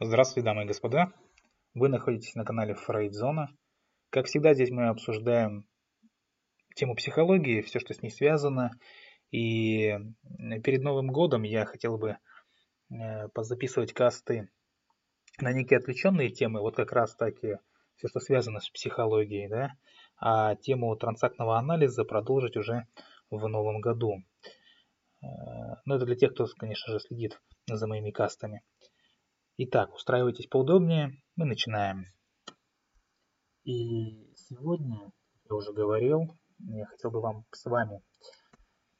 Здравствуйте, дамы и господа. Вы находитесь на канале Фрейдзона. Как всегда, здесь мы обсуждаем тему психологии, все, что с ней связано. И перед Новым годом я хотел бы э, позаписывать касты на некие отвлеченные темы, вот как раз таки все, что связано с психологией, да, а тему трансактного анализа продолжить уже в новом году. Э, Но ну, это для тех, кто, конечно же, следит за моими кастами. Итак, устраивайтесь поудобнее, мы начинаем. И сегодня, я уже говорил, я хотел бы вам с вами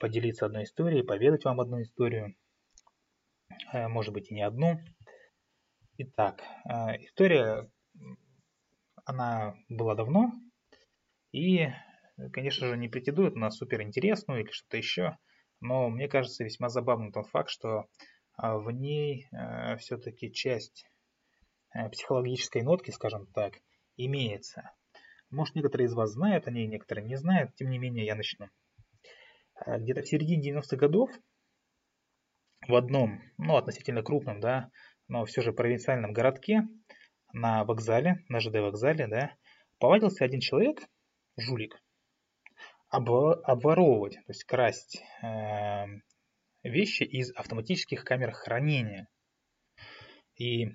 поделиться одной историей, поведать вам одну историю, э, может быть и не одну. Итак, э, история, она была давно, и, конечно же, не претендует на суперинтересную или что-то еще, но мне кажется весьма забавным тот факт, что в ней э, все-таки часть э, психологической нотки, скажем так, имеется. Может, некоторые из вас знают о ней, некоторые не знают, тем не менее я начну. Э, где-то в середине 90-х годов в одном, ну, относительно крупном, да, но все же провинциальном городке на вокзале, на ЖД вокзале, да, повадился один человек, жулик, обворовывать, то есть красть вещи из автоматических камер хранения. И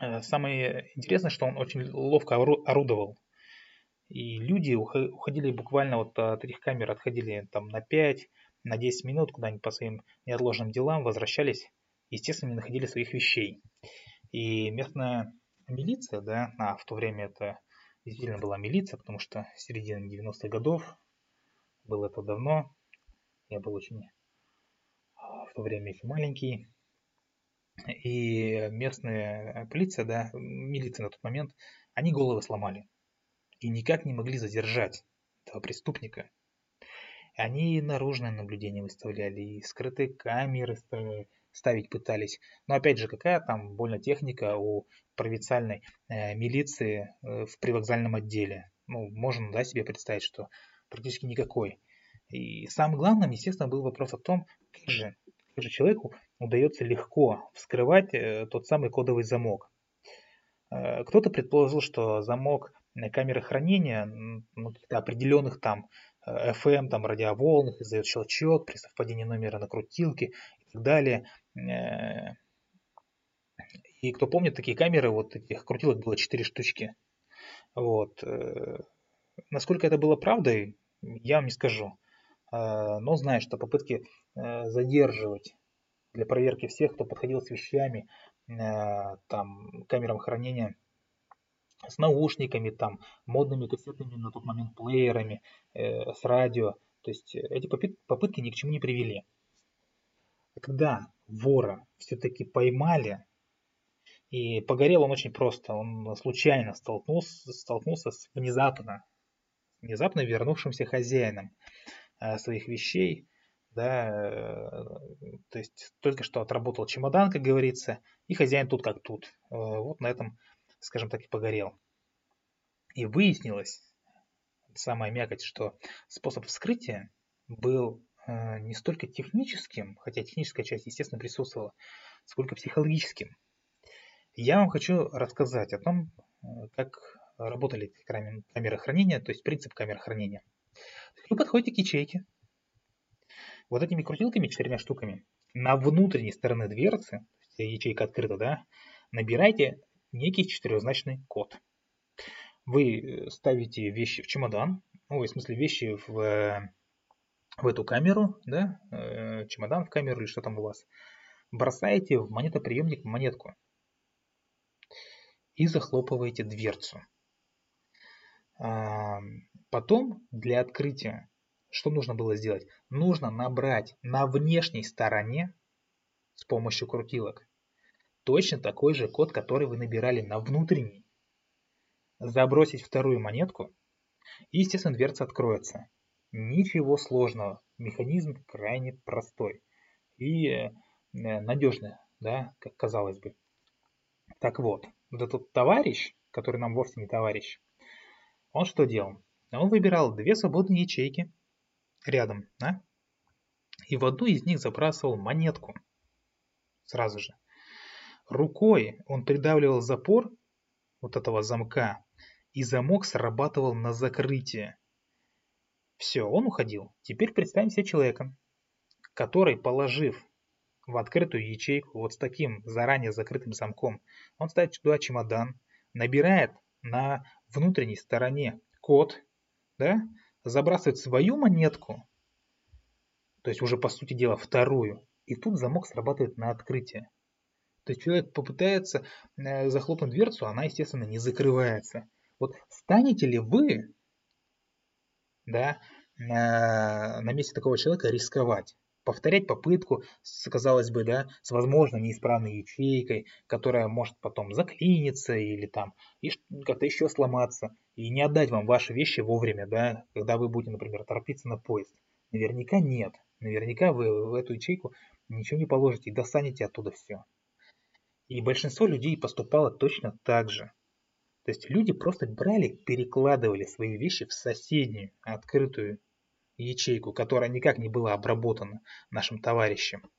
э, самое интересное, что он очень ловко орудовал. И люди уходили буквально вот от этих камер, отходили там на 5, на 10 минут куда-нибудь по своим неотложным делам, возвращались, естественно, не находили своих вещей. И местная милиция, да, а в то время это действительно была милиция, потому что середина 90-х годов, было это давно, я был очень в то время еще маленький. И местная полиция, да, милиция на тот момент, они головы сломали. И никак не могли задержать этого преступника. Они наружное наблюдение выставляли, и скрытые камеры ставить пытались. Но опять же, какая там больно техника у провинциальной э, милиции э, в привокзальном отделе? Ну, можно да, себе представить, что практически никакой. И самым главным, естественно, был вопрос о том, как же же человеку удается легко вскрывать э, тот самый кодовый замок. Э, кто-то предположил, что замок камеры хранения ну, определенных там FM, э, там радиоволнах издает щелчок при совпадении номера на крутилке и так далее. И кто помнит, такие камеры, вот этих крутилок было 4 штучки. Вот. Насколько это было правдой, я вам не скажу. Но знаю, что попытки Э, задерживать для проверки всех, кто подходил с вещами, э, там, камерам хранения, с наушниками, там, модными кассетными на тот момент плеерами, э, с радио. То есть эти попытки ни к чему не привели. Когда вора все-таки поймали, и погорел он очень просто, он случайно столкнулся, столкнулся с внезапно, внезапно вернувшимся хозяином своих вещей, да, э, то есть только что отработал чемодан, как говорится, и хозяин тут как тут. Э, вот на этом, скажем так, и погорел. И выяснилось, самая мякоть, что способ вскрытия был э, не столько техническим, хотя техническая часть, естественно, присутствовала, сколько психологическим. Я вам хочу рассказать о том, как работали камеры хранения, то есть принцип камер хранения. Вы подходите к ячейке, вот этими крутилками, четырьмя штуками, на внутренней стороне дверцы, ячейка открыта, да, набирайте некий четырехзначный код. Вы э, ставите вещи в чемодан, ну, в смысле вещи в, в эту камеру, да, э, чемодан в камеру или что там у вас, бросаете в монетоприемник монетку и захлопываете дверцу. Потом для открытия что нужно было сделать? Нужно набрать на внешней стороне с помощью крутилок точно такой же код, который вы набирали на внутренней. Забросить вторую монетку и, естественно, дверца откроется. Ничего сложного. Механизм крайне простой и э, надежный, да, как казалось бы. Так вот, вот этот товарищ, который нам вовсе не товарищ, он что делал? Он выбирал две свободные ячейки, рядом, да? И в одну из них забрасывал монетку. Сразу же. Рукой он придавливал запор вот этого замка, и замок срабатывал на закрытие. Все, он уходил. Теперь представим себе человека, который, положив в открытую ячейку вот с таким заранее закрытым замком, он ставит туда чемодан, набирает на внутренней стороне код, да, забрасывает свою монетку, то есть уже по сути дела вторую, и тут замок срабатывает на открытие. То есть человек попытается э, захлопнуть дверцу, она, естественно, не закрывается. Вот станете ли вы да, на месте такого человека рисковать? Повторять попытку, с, казалось бы, да, с возможно неисправной ячейкой, которая может потом заклиниться или там и как-то еще сломаться, и не отдать вам ваши вещи вовремя, да, когда вы будете, например, торопиться на поезд. Наверняка нет. Наверняка вы в эту ячейку ничего не положите и достанете оттуда все. И большинство людей поступало точно так же. То есть люди просто брали, перекладывали свои вещи в соседнюю открытую ячейку, которая никак не была обработана нашим товарищем.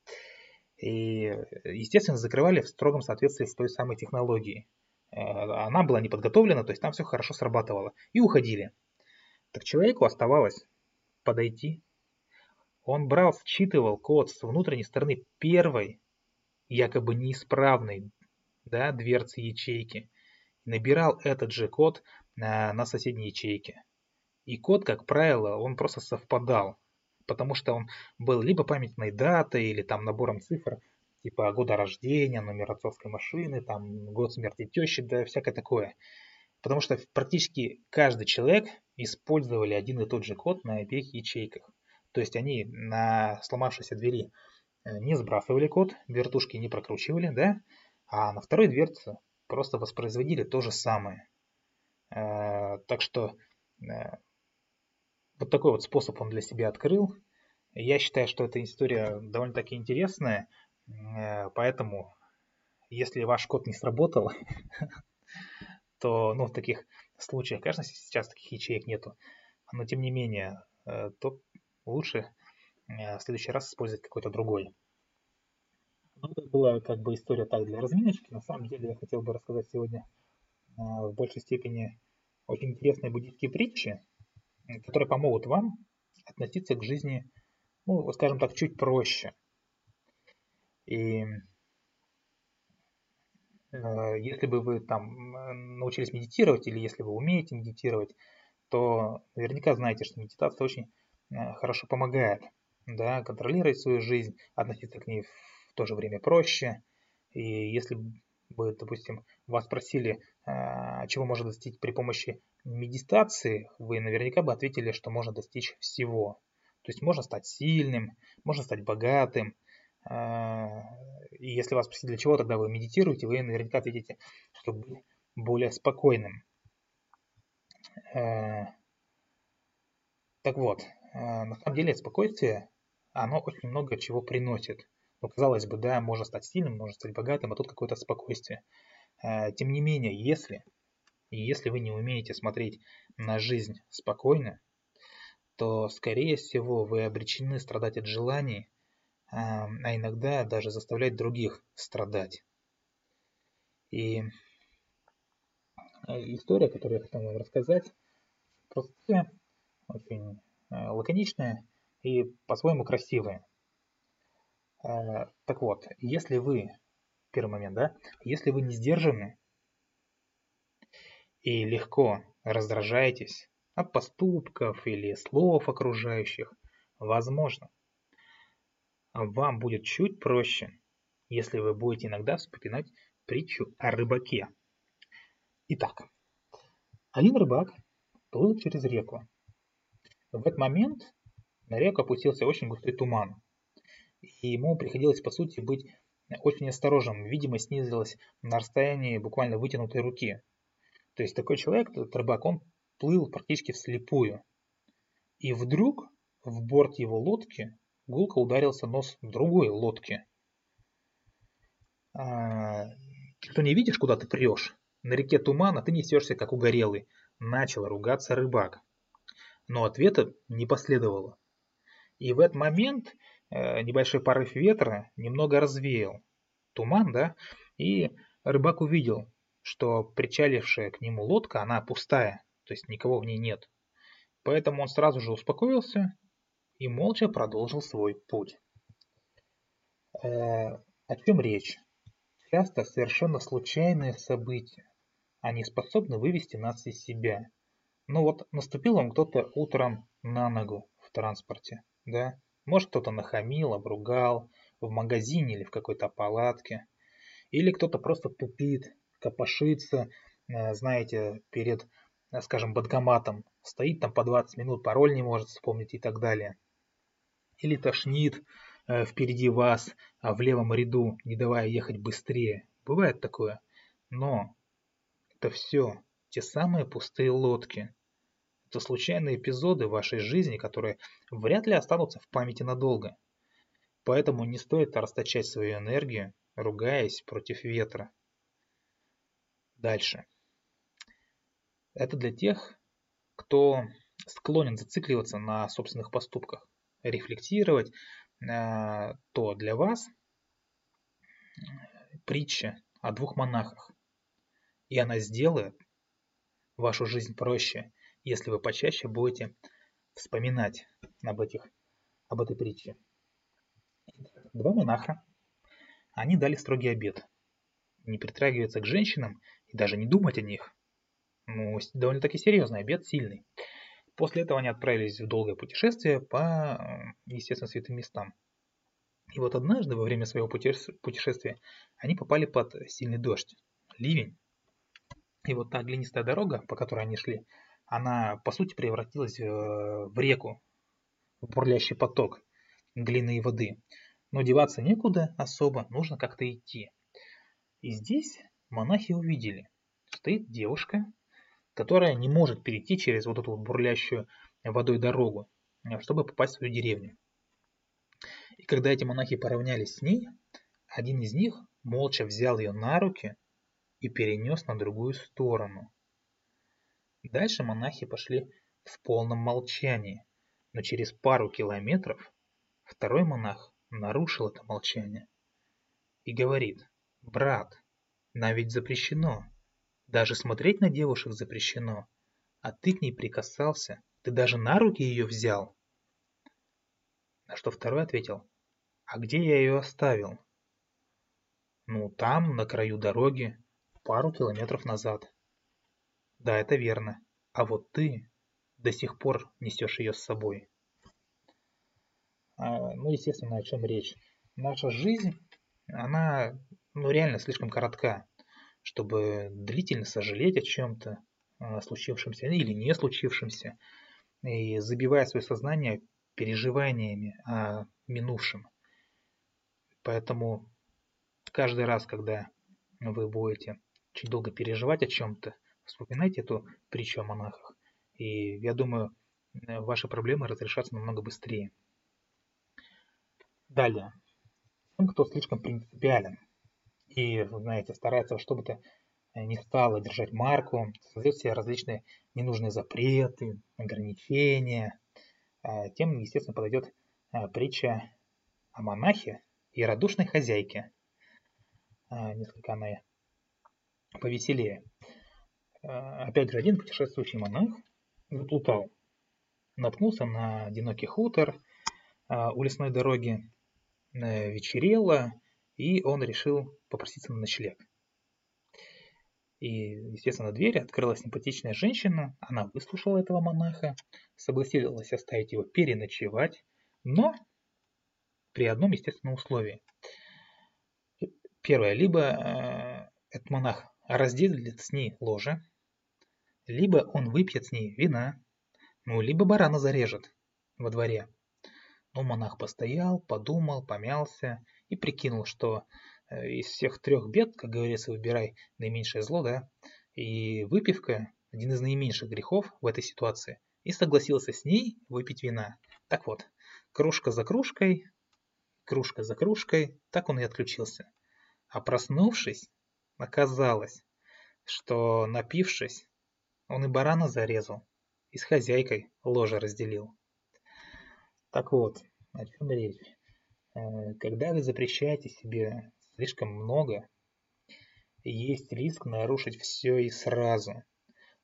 И, естественно, закрывали в строгом соответствии с той самой технологией. Э, она была не подготовлена, то есть там все хорошо срабатывало. И уходили. Так человеку оставалось подойти. Он брал, считывал код с внутренней стороны первой якобы неисправной да, дверцы ячейки, набирал этот же код на, на соседней ячейке. И код, как правило, он просто совпадал, потому что он был либо памятной датой или там набором цифр, типа года рождения, номер отцовской машины, там год смерти тещи, да всякое такое. Потому что практически каждый человек использовали один и тот же код на обеих ячейках. То есть они на сломавшейся двери Э, не сбрасывали код, вертушки не прокручивали, да, а на второй дверце просто воспроизводили то же самое. Э, так что э, вот такой вот способ он для себя открыл. Я считаю, что эта история довольно-таки интересная, поэтому если ваш код не сработал, то ну, в таких случаях, конечно, сейчас таких ячеек нету, но тем не менее, то лучше Э, в следующий раз использовать какой-то другой. Ну, это была как бы история так для разминочки. На самом деле я хотел бы рассказать сегодня э, в большей степени очень интересные буддийские притчи, которые помогут вам относиться к жизни, ну, скажем так, чуть проще. И э, если бы вы там научились медитировать или если вы умеете медитировать, то наверняка знаете, что медитация очень хорошо помогает да, контролировать свою жизнь, относиться к ней в то же время проще. И если бы, допустим, вас спросили, а, чего можно достичь при помощи медитации, вы наверняка бы ответили, что можно достичь всего. То есть можно стать сильным, можно стать богатым. А, и если вас спросить, для чего тогда вы медитируете, вы наверняка ответите, чтобы быть более спокойным. А, так вот, на самом деле спокойствие оно очень много чего приносит. Ну, казалось бы, да, можно стать сильным, можно стать богатым, а тут какое-то спокойствие. Э, тем не менее, если, если вы не умеете смотреть на жизнь спокойно, то, скорее всего, вы обречены страдать от желаний, а, а иногда даже заставлять других страдать. И э, история, которую я хотел вам рассказать, простая, очень э, лаконичная, и по-своему красивые. Э, так вот, если вы, первый момент, да, если вы не сдержаны и легко раздражаетесь от поступков или слов окружающих, возможно, вам будет чуть проще, если вы будете иногда вспоминать притчу о рыбаке. Итак, один рыбак плыл через реку. В этот момент на реку опустился очень густой туман. И ему приходилось, по сути, быть очень осторожным. Видимость снизилась на расстоянии буквально вытянутой руки. То есть такой человек, этот рыбак, он плыл практически вслепую. И вдруг в борт его лодки гулко ударился нос другой лодки. А, ты не видишь, куда ты прешь? На реке туман, а ты несешься, как угорелый. Начал ругаться рыбак. Но ответа не последовало. И в этот момент небольшой порыв ветра немного развеял туман, да, и рыбак увидел, что причалившая к нему лодка, она пустая, то есть никого в ней нет. Поэтому он сразу же успокоился и молча продолжил свой путь. Э, о чем речь? Часто совершенно случайные события, они способны вывести нас из себя. Ну вот наступил вам кто-то утром на ногу в транспорте, да? Может кто-то нахамил, обругал в магазине или в какой-то палатке. Или кто-то просто тупит, копошится, э, знаете, перед, э, скажем, банкоматом. Стоит там по 20 минут, пароль не может вспомнить и так далее. Или тошнит э, впереди вас а в левом ряду, не давая ехать быстрее. Бывает такое. Но это все те самые пустые лодки. Это случайные эпизоды вашей жизни, которые вряд ли останутся в памяти надолго. Поэтому не стоит расточать свою энергию, ругаясь против ветра. Дальше. Это для тех, кто склонен зацикливаться на собственных поступках, рефлектировать, э, то для вас притча о двух монахах. И она сделает вашу жизнь проще, если вы почаще будете вспоминать об, этих, об этой притче. Два монаха, они дали строгий обед. Не притрагиваться к женщинам и даже не думать о них. Ну, довольно-таки серьезный обед, сильный. После этого они отправились в долгое путешествие по, естественно, святым местам. И вот однажды во время своего путешествия они попали под сильный дождь, ливень. И вот та глинистая дорога, по которой они шли, она по сути превратилась э, в реку, в бурлящий поток глины и воды. Но деваться некуда особо, нужно как-то идти. И здесь монахи увидели, стоит девушка, которая не может перейти через вот эту вот бурлящую водой дорогу, э, чтобы попасть в свою деревню. И когда эти монахи поравнялись с ней, один из них молча взял ее на руки и перенес на другую сторону. Дальше монахи пошли в полном молчании, но через пару километров второй монах нарушил это молчание и говорит, «Брат, нам ведь запрещено, даже смотреть на девушек запрещено, а ты к ней прикасался, ты даже на руки ее взял». На что второй ответил, «А где я ее оставил?» «Ну, там, на краю дороги, пару километров назад». «Да, это верно. А вот ты до сих пор несешь ее с собой». А, ну, естественно, о чем речь. Наша жизнь, она, ну, реально слишком коротка, чтобы длительно сожалеть о чем-то случившемся или не случившемся, и забивая свое сознание переживаниями о минувшем. Поэтому каждый раз, когда вы будете очень долго переживать о чем-то, вспоминайте эту притчу о монахах. И я думаю, ваши проблемы разрешатся намного быстрее. Далее. Тем, кто слишком принципиален и, знаете, старается что бы то ни стало держать марку, создает себе различные ненужные запреты, ограничения, а, тем, естественно, подойдет а, притча о монахе и радушной хозяйке. Несколько она повеселее. Опять же, один путешествующий монах заплутал. Наткнулся на одинокий хутор у лесной дороги Э, вечерело, и он решил попроситься на ночлег. И, естественно, двери открылась симпатичная женщина, она выслушала этого монаха, согласилась оставить его переночевать, но при одном естественном условии. Первое, либо э, этот монах разделит с ней ложе, либо он выпьет с ней вина, ну, либо барана зарежет во дворе. Но монах постоял, подумал, помялся и прикинул, что э, из всех трех бед, как говорится, выбирай наименьшее зло, да, и выпивка – один из наименьших грехов в этой ситуации, и согласился с ней выпить вина. Так вот, кружка за кружкой, кружка за кружкой, так он и отключился. А проснувшись, оказалось, что напившись, он и барана зарезал, и с хозяйкой ложе разделил. Так вот, о чем речь. Когда вы запрещаете себе слишком много, есть риск нарушить все и сразу.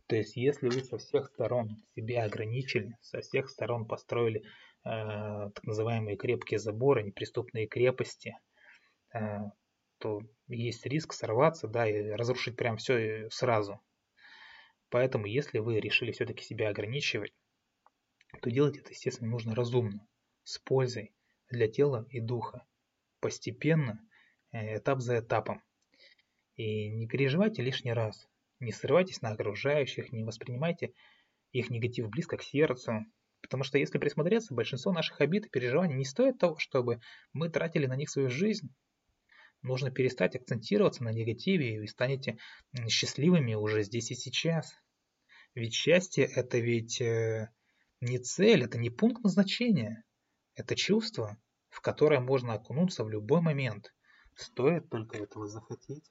То есть, если вы со всех сторон себя ограничили, со всех сторон построили э, так называемые крепкие заборы, неприступные крепости, э, то есть риск сорваться, да, и разрушить прям все сразу. Поэтому, если вы решили все-таки себя ограничивать, то делать это, естественно, нужно разумно, с пользой для тела и духа, постепенно, э, этап за этапом. И не переживайте лишний раз, не срывайтесь на окружающих, не воспринимайте их негатив близко к сердцу, потому что если присмотреться, большинство наших обид и переживаний не стоит того, чтобы мы тратили на них свою жизнь. Нужно перестать акцентироваться на негативе, и вы станете счастливыми уже здесь и сейчас. Ведь счастье – это ведь э, не цель, это не пункт назначения. Это чувство, в которое можно окунуться в любой момент. Стоит только этого захотеть.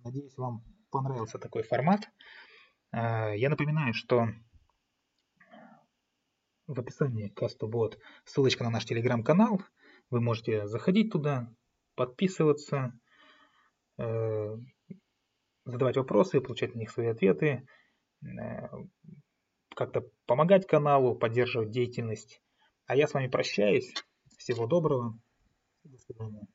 Надеюсь, вам понравился такой формат. А, я напоминаю, что в описании будет ссылочка на наш телеграм-канал. Вы можете заходить туда, подписываться, э, задавать вопросы, получать на них свои ответы, э, как-то помогать каналу, поддерживать деятельность. А я с вами прощаюсь. Всего доброго. До свидания.